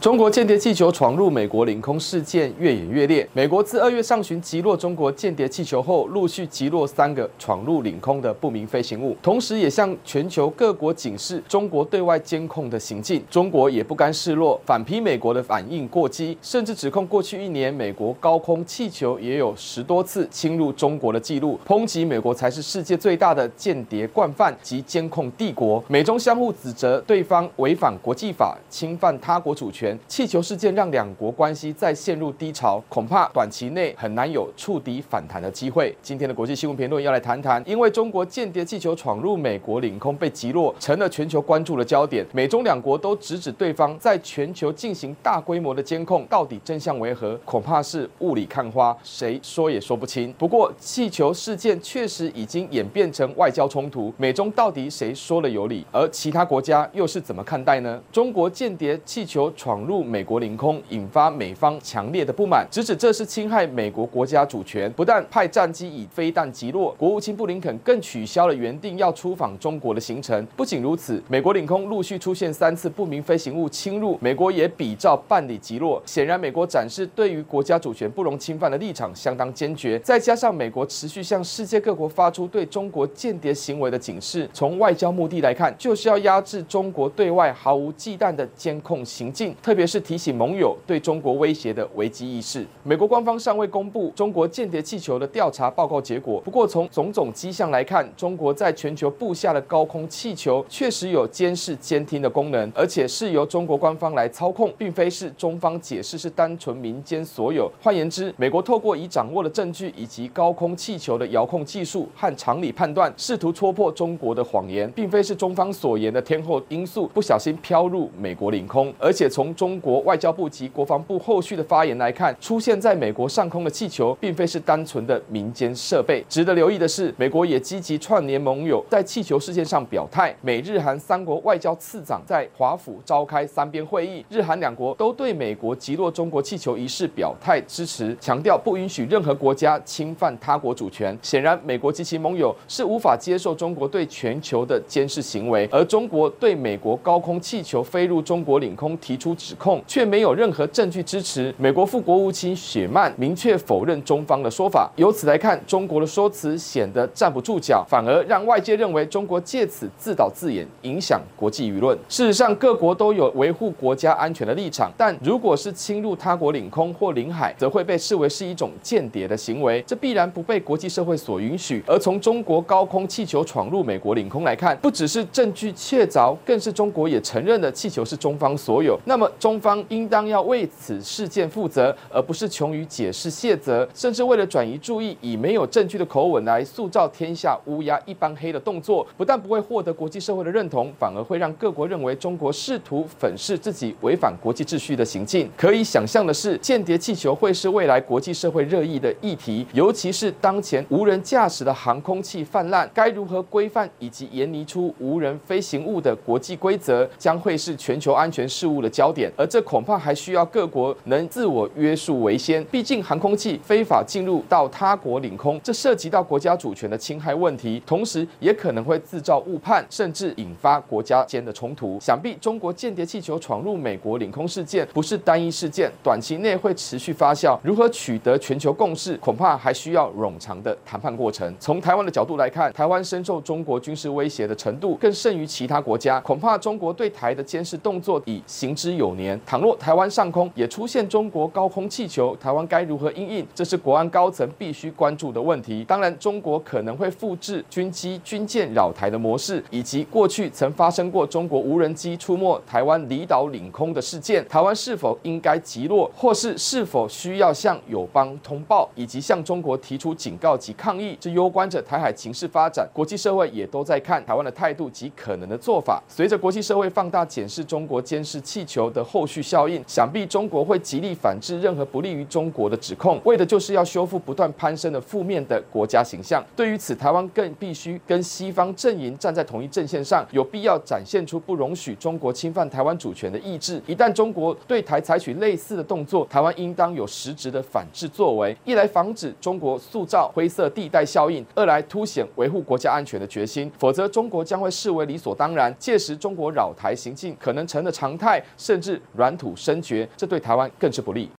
中国间谍气球闯入美国领空事件越演越烈。美国自二月上旬击落中国间谍气球后，陆续击落三个闯入领空的不明飞行物，同时也向全球各国警示中国对外监控的行径。中国也不甘示弱，反批美国的反应过激，甚至指控过去一年美国高空气球也有十多次侵入中国的记录，抨击美国才是世界最大的间谍惯犯及监控帝国。美中相互指责对方违反国际法，侵犯他国主权。气球事件让两国关系再陷入低潮，恐怕短期内很难有触底反弹的机会。今天的国际新闻评论要来谈谈，因为中国间谍气球闯入美国领空被击落，成了全球关注的焦点。美中两国都直指对方在全球进行大规模的监控，到底真相为何？恐怕是雾里看花，谁说也说不清。不过，气球事件确实已经演变成外交冲突，美中到底谁说了有理？而其他国家又是怎么看待呢？中国间谍气球闯入美国领空，引发美方强烈的不满，直指这是侵害美国国家主权，不但派战机以飞弹击落，国务卿布林肯更取消了原定要出访中国的行程。不仅如此，美国领空陆续出现三次不明飞行物侵入，美国也比照办理击落。显然，美国展示对于国家主权不容侵犯的立场相当坚决。再加上美国持续向世界各国发出对中国间谍行为的警示，从外交目的来看，就是要压制中国对外毫无忌惮的监控行径，特别是。提醒盟友对中国威胁的危机意识。美国官方尚未公布中国间谍气球的调查报告结果，不过从种种迹象来看，中国在全球布下的高空气球确实有监视、监听的功能，而且是由中国官方来操控，并非是中方解释是单纯民间所有。换言之，美国透过已掌握的证据以及高空气球的遥控技术和常理判断，试图戳破中国的谎言，并非是中方所言的天候因素不小心飘入美国领空，而且从中国。外交部及国防部后续的发言来看，出现在美国上空的气球，并非是单纯的民间设备。值得留意的是，美国也积极串联盟友，在气球事件上表态。美日韩三国外交次长在华府召开三边会议，日韩两国都对美国击落中国气球一事表态支持，强调不允许任何国家侵犯他国主权。显然，美国及其盟友是无法接受中国对全球的监视行为，而中国对美国高空气球飞入中国领空提出指控。却没有任何证据支持。美国副国务卿雪曼明确否认中方的说法。由此来看，中国的说辞显得站不住脚，反而让外界认为中国借此自导自演，影响国际舆论。事实上，各国都有维护国家安全的立场，但如果是侵入他国领空或领海，则会被视为是一种间谍的行为，这必然不被国际社会所允许。而从中国高空气球闯入美国领空来看，不只是证据确凿，更是中国也承认的气球是中方所有。那么中方。应当要为此事件负责，而不是穷于解释卸责，甚至为了转移注意，以没有证据的口吻来塑造天下乌鸦一般黑的动作，不但不会获得国际社会的认同，反而会让各国认为中国试图粉饰自己违反国际秩序的行径。可以想象的是，间谍气球会是未来国际社会热议的议题，尤其是当前无人驾驶的航空器泛滥，该如何规范以及研拟出无人飞行物的国际规则，将会是全球安全事务的焦点。而这恐怕还需要各国能自我约束为先，毕竟航空器非法进入到他国领空，这涉及到国家主权的侵害问题，同时也可能会制造误判，甚至引发国家间的冲突。想必中国间谍气球闯入美国领空事件不是单一事件，短期内会持续发酵。如何取得全球共识，恐怕还需要冗长的谈判过程。从台湾的角度来看，台湾深受中国军事威胁的程度更甚于其他国家，恐怕中国对台的监视动作已行之有年。倘若台湾上空也出现中国高空气球，台湾该如何应应？这是国安高层必须关注的问题。当然，中国可能会复制军机、军舰扰台的模式，以及过去曾发生过中国无人机出没台湾离岛领空的事件。台湾是否应该击落，或是是否需要向友邦通报，以及向中国提出警告及抗议？这攸关着台海情势发展。国际社会也都在看台湾的态度及可能的做法。随着国际社会放大检视中国监视气球的的后续效应，想必中国会极力反制任何不利于中国的指控，为的就是要修复不断攀升的负面的国家形象。对于此，台湾更必须跟西方阵营站在同一阵线上，有必要展现出不容许中国侵犯台湾主权的意志。一旦中国对台采取类似的动作，台湾应当有实质的反制作为，一来防止中国塑造灰色地带效应，二来凸显维护国家安全的决心。否则，中国将会视为理所当然，届时中国扰台行径可能成了常态，甚至软土深绝，这对台湾更是不利。